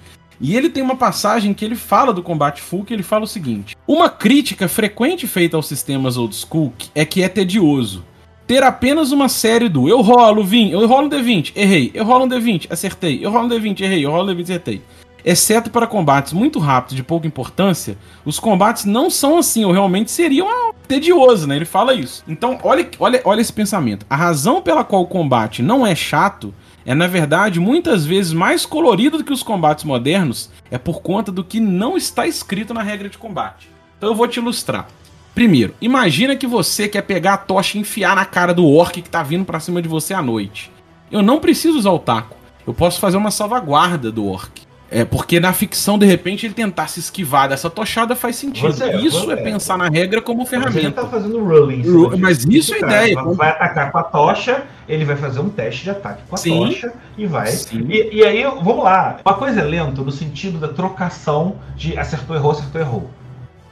E ele tem uma passagem que ele fala do combate full, que ele fala o seguinte: Uma crítica frequente feita aos sistemas old school é que é tedioso. Ter apenas uma série do eu rolo, vim, eu rolo um D20, errei, eu rolo um D20, acertei, eu rolo um D20, errei, eu rolo um D20, acertei. Exceto para combates muito rápidos de pouca importância, os combates não são assim, ou realmente seriam ah, tedioso, né? Ele fala isso. Então, olha, olha, olha esse pensamento. A razão pela qual o combate não é chato é na verdade muitas vezes mais colorido do que os combates modernos, é por conta do que não está escrito na regra de combate. Então eu vou te ilustrar. Primeiro, imagina que você quer pegar a tocha e enfiar na cara do orc que está vindo para cima de você à noite. Eu não preciso usar o taco. Eu posso fazer uma salvaguarda do orc. É, porque na ficção, de repente, ele tentar se esquivar dessa tochada faz sentido. Você, isso você, é pensar na regra como ferramenta. Você tá fazendo rolling. Mas isso é ideia. Vai, vai atacar com a tocha, ele vai fazer um teste de ataque com a Sim. tocha e vai. E, e, aí, vamos lá. Uma coisa é lento no sentido da trocação de acertou, errou, acertou, errou.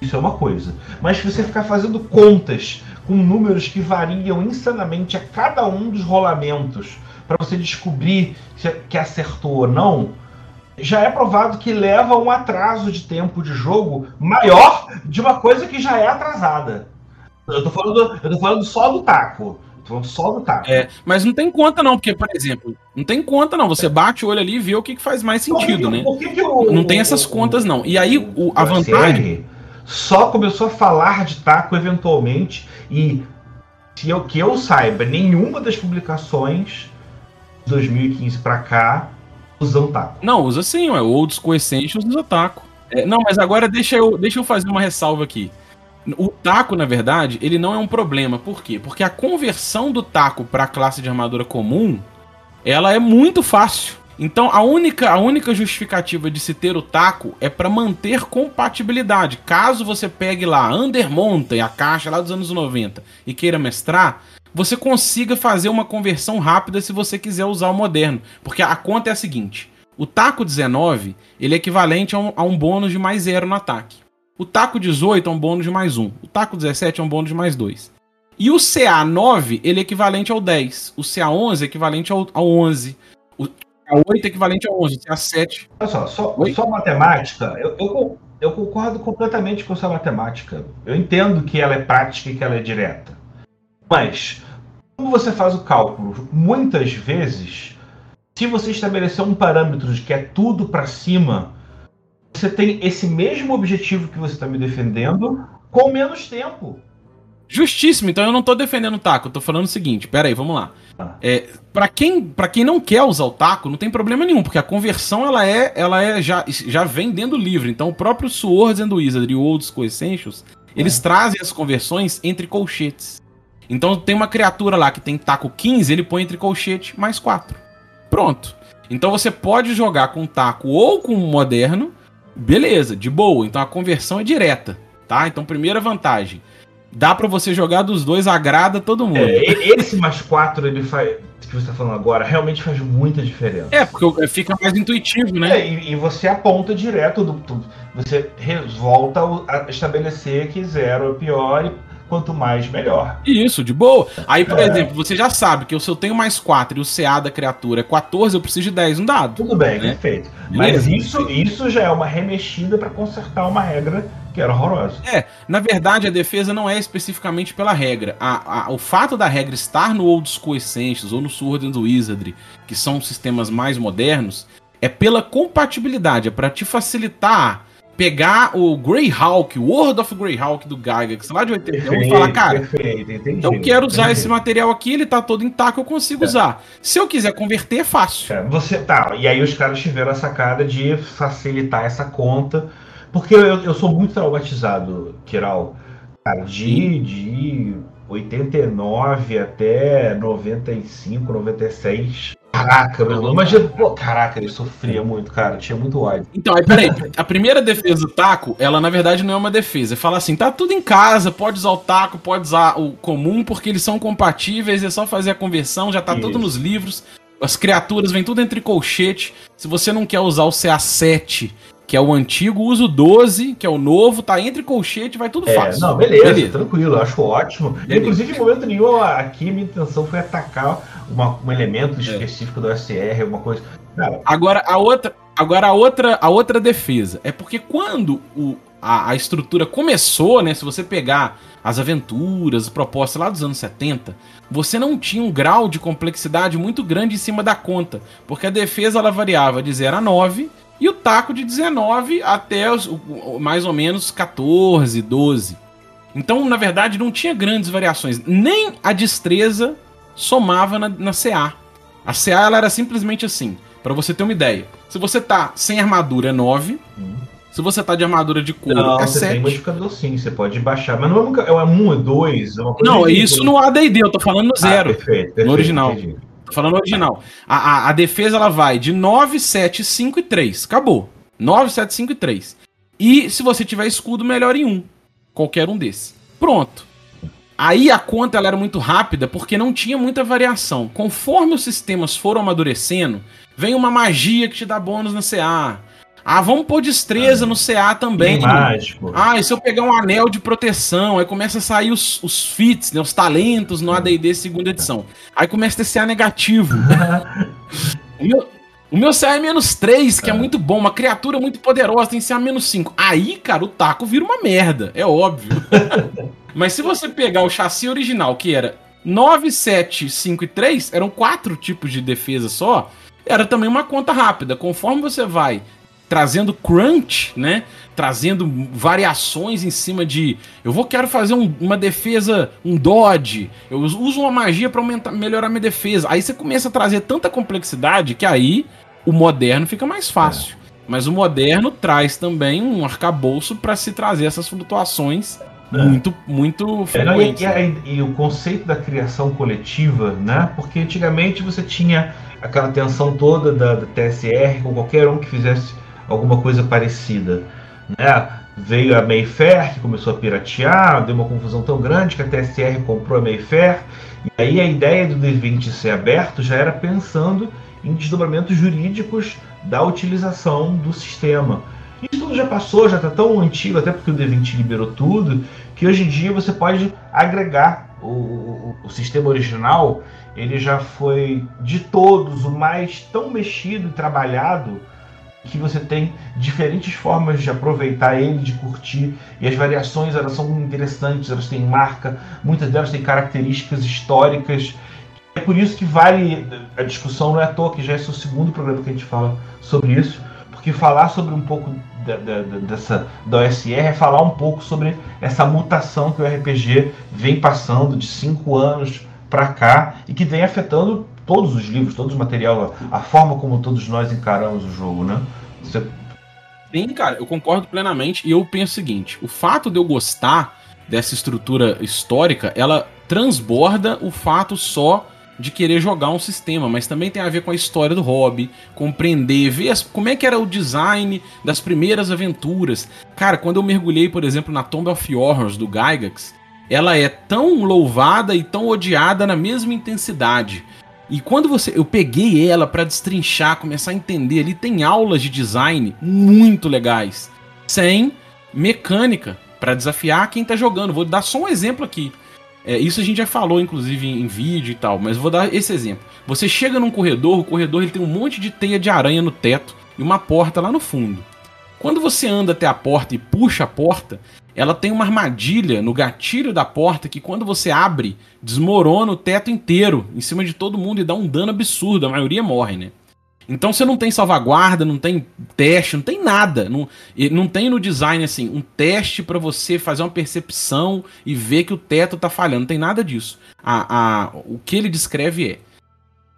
Isso é uma coisa. Mas se você ficar fazendo contas com números que variam insanamente a cada um dos rolamentos para você descobrir que acertou ou não, já é provado que leva um atraso de tempo de jogo maior de uma coisa que já é atrasada. Eu tô falando, eu tô falando só do taco. Eu tô falando só do taco. É, mas não tem conta não, porque, por exemplo, não tem conta não. Você bate o olho ali e vê o que, que faz mais sentido, que, né? Que que o, não tem essas contas não. E aí o, a vantagem... Só começou a falar de taco eventualmente e se eu, que eu saiba, nenhuma das publicações de 2015 para cá usam taco. Não, usa sim, ué. O Old Essentials usa taco. É, não, mas agora deixa eu, deixa eu fazer uma ressalva aqui. O taco, na verdade, ele não é um problema. Por quê? Porque a conversão do taco para a classe de armadura comum, ela é muito fácil. Então a única, a única justificativa de se ter o taco é para manter compatibilidade. Caso você pegue lá Undermonta e a caixa lá dos anos 90 e queira mestrar, você consiga fazer uma conversão rápida se você quiser usar o moderno. Porque a conta é a seguinte: o taco 19 ele é equivalente a um, a um bônus de mais zero no ataque. O taco 18 é um bônus de mais um. O taco 17 é um bônus de mais dois. E o CA9 ele é equivalente ao 10. O CA11 é equivalente ao, ao 11. O CA8 é equivalente ao 11. O CA7. Olha só, só, só matemática. Eu, eu, eu concordo completamente com essa matemática. Eu entendo que ela é prática e que ela é direta. Mas, como você faz o cálculo? Muitas vezes, se você estabelecer um parâmetro de que é tudo para cima, você tem esse mesmo objetivo que você está me defendendo com menos tempo. Justíssimo, então eu não tô defendendo o taco, eu tô falando o seguinte, pera aí, vamos lá. Ah. É, para quem, para quem não quer usar o taco, não tem problema nenhum, porque a conversão ela é, ela é já, já vem dentro do livro. Então o próprio Swords and Wizardry e o Old School Essentials, eles é. trazem as conversões entre colchetes. Então tem uma criatura lá que tem taco 15, ele põe entre colchete mais 4. Pronto. Então você pode jogar com taco ou com moderno, beleza, de boa. Então a conversão é direta, tá? Então primeira vantagem. Dá para você jogar dos dois, agrada todo mundo. É, esse mais 4 ele faz que você está falando agora realmente faz muita diferença. É, porque fica mais intuitivo, né? É, e, e, você aponta direto do. Você volta a estabelecer que zero é pior e quanto mais, melhor. Isso, de boa. Aí, por é. exemplo, você já sabe que se eu tenho mais 4 e o CA da criatura é 14, eu preciso de 10 um dado. Tudo bem, né? perfeito. Mas isso, isso já é uma remexida para consertar uma regra que era horrorosa. É, na verdade, a defesa não é especificamente pela regra. A, a, o fato da regra estar no Old School Essentials ou no Sword and Wizardry, que são sistemas mais modernos, é pela compatibilidade, é para te facilitar pegar o Greyhawk, o World of Greyhawk do Gygax lá de 81 e falar, cara, perfeito, entendi. eu quero usar Entendi. esse material aqui, ele tá todo intacto, eu consigo usar. Se eu quiser converter, é fácil. É, Você tá, e aí os caras tiveram a sacada de facilitar essa conta, porque eu, eu sou muito traumatizado, Kiral, cara, de, de 89 até 95, 96. Caraca, meu irmão, imagina, pô, caraca, ele sofria muito, cara, tinha muito ódio. Então, aí peraí, a primeira defesa do taco, ela na verdade não é uma defesa. Fala assim, tá tudo em casa, pode usar o taco, pode usar o comum, porque eles são compatíveis, é só fazer a conversão, já tá tudo Isso. nos livros. As criaturas vêm tudo entre colchete. Se você não quer usar o CA7, que é o antigo, usa o 12, que é o novo, tá entre colchete, vai tudo É, fácil. não, beleza, tranquilo, acho ótimo. Inclusive, em momento nenhum, aqui minha intenção foi atacar uma- um elemento específico do SR, alguma coisa. Cara, Agora a outra, agora a outra, a outra defesa é porque quando o, a, a estrutura começou, né? Se você pegar as aventuras, as propostas lá dos anos 70, você não tinha um grau de complexidade muito grande em cima da conta, porque a defesa ela variava de 0 a 9 e o taco de 19 até os, mais ou menos 14, 12. Então, na verdade, não tinha grandes variações. Nem a destreza somava na, na CA. A CA ela era simplesmente assim, Pra você ter uma ideia. Se você tá sem armadura é 9, Hum. se você tá de armadura de couro Não, é você tem 7. modificador sim, você pode baixar. Mas não é, nunca, é um, é dois, é uma coisa Não, é isso no AD&D, eu tô falando no Ah, zero. perfeito, perfeito, no original. entendi. Tô falando original. A, a, a defesa ela vai de 9, 7, 5 e 3. Acabou. 9, 7, 5 e 3. E se você tiver escudo, melhor em um. Qualquer um desses. Pronto. Aí a conta ela era muito rápida porque não tinha muita variação. Conforme os sistemas foram amadurecendo, vem uma magia que te dá bônus na CA. Ah, vamos pôr destreza no CA também. Bem mágico. Ah, e se eu pegar um anel de proteção, aí começa a sair os, os feats, né, os talentos no AD&D segunda edição. Aí começa a ter CA negativo. o, meu, o meu CA é menos 3, que é. muito bom, uma criatura muito poderosa, tem CA menos 5. Aí, cara, o taco vira uma merda, é óbvio. Mas se você pegar o chassi original, que era 9, 7, 5 e 3, eram quatro tipos de defesa só, era também uma conta rápida. Conforme você vai trazendo crunch, né? Trazendo variações em cima de. Eu vou quero fazer um- uma defesa, um dodge. Eu uso uma magia para aumentar, melhorar minha defesa. Aí você começa a trazer tanta complexidade que aí o moderno fica mais fácil. Mas o moderno traz também um arcabouço para se trazer essas flutuações muito, muito É, não, e, frequentes. e a- e o conceito da criação coletiva, né? Porque antigamente você tinha aquela tensão toda da, da TSR com qualquer um que fizesse alguma coisa parecida, né? Veio a Mayfair, que começou a piratear, deu uma confusão tão grande que a TSR comprou a Mayfair, e aí a ideia do D20 ser aberto já era pensando em desdobramentos jurídicos da utilização do sistema. Isso tudo já passou, já está tão antigo, até porque o D20 liberou tudo, que hoje em dia você pode agregar o, o- o sistema original, ele já foi de todos o mais tão mexido e trabalhado que você tem diferentes formas de aproveitar ele, de curtir, e as variações elas são interessantes, elas têm marca, muitas delas têm características históricas. É por isso que vale a discussão, não é à toa que já é o segundo programa que a gente fala sobre isso, porque falar sobre um pouco da, da- dessa da OSR é falar um pouco sobre essa mutação que o RPG vem passando de cinco anos para cá e que vem afetando todos os livros, todo o material, a, forma como todos nós encaramos o jogo, né? Você- Sim, cara, eu concordo plenamente. E eu penso o seguinte: o fato de eu gostar dessa estrutura histórica, ela transborda o fato só de querer jogar um sistema, mas também tem a ver com a história do hobby, compreender, ver as- como é que era o design das primeiras aventuras. Cara, quando eu mergulhei, por exemplo, na Tomb of Horrors do Gygax, ela é tão louvada e tão odiada na mesma intensidade. E quando você. Eu peguei ela pra destrinchar, começar a entender ali, tem aulas de design muito legais. Sem mecânica pra desafiar quem tá jogando. Vou dar só um exemplo aqui. É, isso a gente já falou, inclusive, em, em vídeo e tal, mas vou dar esse exemplo. Você chega num corredor, o corredor ele tem um monte de teia de aranha no teto e uma porta lá no fundo. Quando você anda até a porta e puxa a porta, ela tem uma armadilha no gatilho da porta que quando você abre, desmorona o teto inteiro em cima de todo mundo e dá um dano absurdo, a maioria morre, né? Então você não tem salvaguarda, não tem teste, não tem nada. Não, não tem no design assim um teste para você fazer uma percepção e ver que o teto tá falhando. Não tem nada disso. A, a, o que ele descreve é: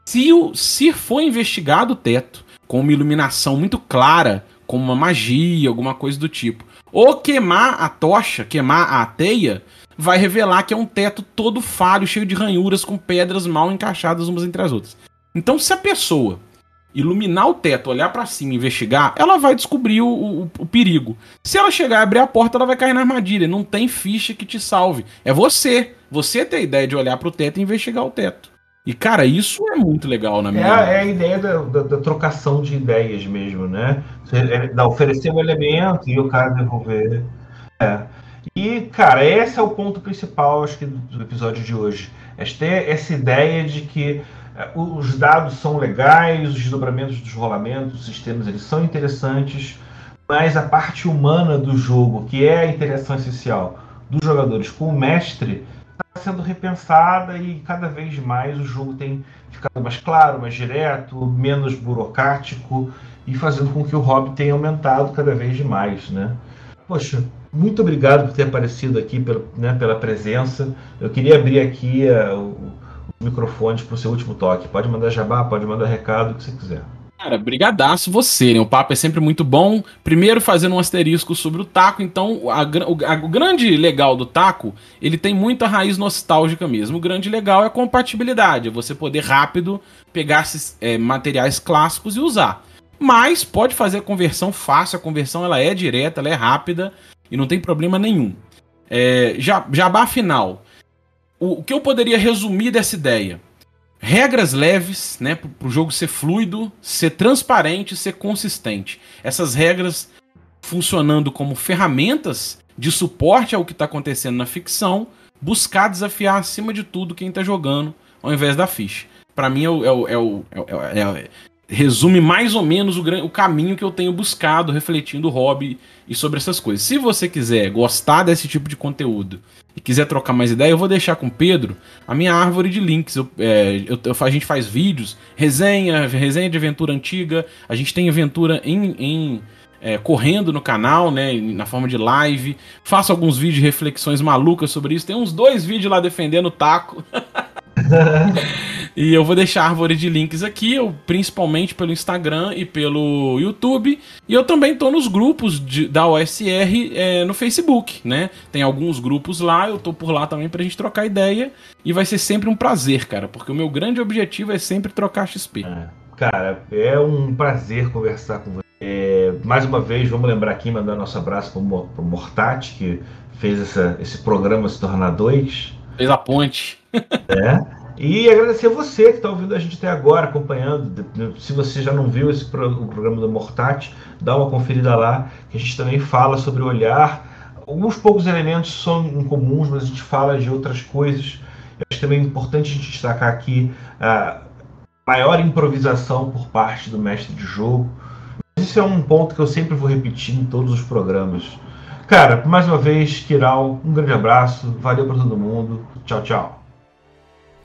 se, o, se for investigado o teto com uma iluminação muito clara, como uma magia, alguma coisa do tipo, ou queimar a tocha, queimar a teia, vai revelar que é um teto todo falho, cheio de ranhuras, com pedras mal encaixadas umas entre as outras. Então, se a pessoa iluminar o teto, olhar para cima, investigar, ela vai descobrir o, o, o, perigo. Se ela chegar e abrir a porta, ela vai cair na armadilha. Não tem ficha que te salve. É você. Você ter a ideia de olhar para o teto e investigar o teto. E, cara, isso é muito legal na minha. É, é a ideia da, da, da, trocação de ideias mesmo, né? Você, é, da oferecer um elemento e o cara devolver. É. E, cara, esse é o ponto principal, acho que, do episódio de hoje. É ter essa ideia de que é, os dados são legais, os desdobramentos dos rolamentos, os sistemas, eles são interessantes, mas a parte humana do jogo, que é a interação essencial dos jogadores com o mestre, sendo repensada e cada vez mais o jogo tem ficado mais claro, mais direto, menos burocrático e fazendo com que o hobby tenha aumentado cada vez mais, né? Poxa, muito obrigado por ter aparecido aqui pela, né, pela presença. Eu queria abrir aqui uh, o, os microfones para o seu último toque. Pode mandar jabá, pode mandar recado, o que você quiser. Cara, brigadaço você, né? O papo é sempre muito bom. Primeiro fazendo um asterisco sobre o taco, então a, o, a, o grande legal do taco, ele tem muita raiz nostálgica mesmo. O grande legal é a compatibilidade, é você poder rápido pegar é, materiais clássicos e usar. Mas pode fazer a conversão fácil, a conversão ela é direta, ela é rápida e não tem problema nenhum. É, jabá final. O, o que eu poderia resumir dessa ideia? Regras leves, né, para o jogo ser fluido, ser transparente, ser consistente. Essas regras funcionando como ferramentas de suporte ao que está acontecendo na ficção, buscar desafiar acima de tudo quem está jogando, ao invés da ficha. Para mim é o, é o, é o, é, é resume mais ou menos o, o caminho que eu tenho buscado refletindo o hobby e sobre essas coisas. Se você quiser gostar desse tipo de conteúdo e quiser trocar mais ideia, eu vou deixar com o Pedro a minha árvore de links. Eu, é, eu, eu, a gente faz vídeos, resenha, resenha de aventura antiga, a gente tem aventura em, em é, correndo no canal, né, na forma de live. Faço alguns vídeos de reflexões malucas sobre isso. Tem uns dois vídeos lá defendendo o taco. e eu vou deixar a árvore de links aqui, eu, principalmente pelo Instagram e pelo YouTube. E eu também tô nos grupos de, da OSR é, no Facebook, né? Tem alguns grupos lá, eu tô por lá também pra gente trocar ideia. E vai ser sempre um prazer, cara, porque o meu grande objetivo é sempre trocar XP. É, cara, é um prazer conversar com você. É, mais uma vez, vamos lembrar aqui, mandar nosso abraço pro, pro Mortati, que fez essa, esse programa se tornar dois. Fez a ponte. É. E agradecer a você que está ouvindo a gente até agora, acompanhando. Se você já não viu esse pro, o programa do Mortati, dá uma conferida lá, que a gente também fala sobre o olhar. Alguns poucos elementos são incomuns, mas a gente fala de outras coisas. Eu acho também importante a gente destacar aqui a maior improvisação por parte do mestre de jogo. Isso é um ponto que eu sempre vou repetir em todos os programas. Cara, mais uma vez, Kiral, um grande abraço, valeu para todo mundo. Tchau, tchau.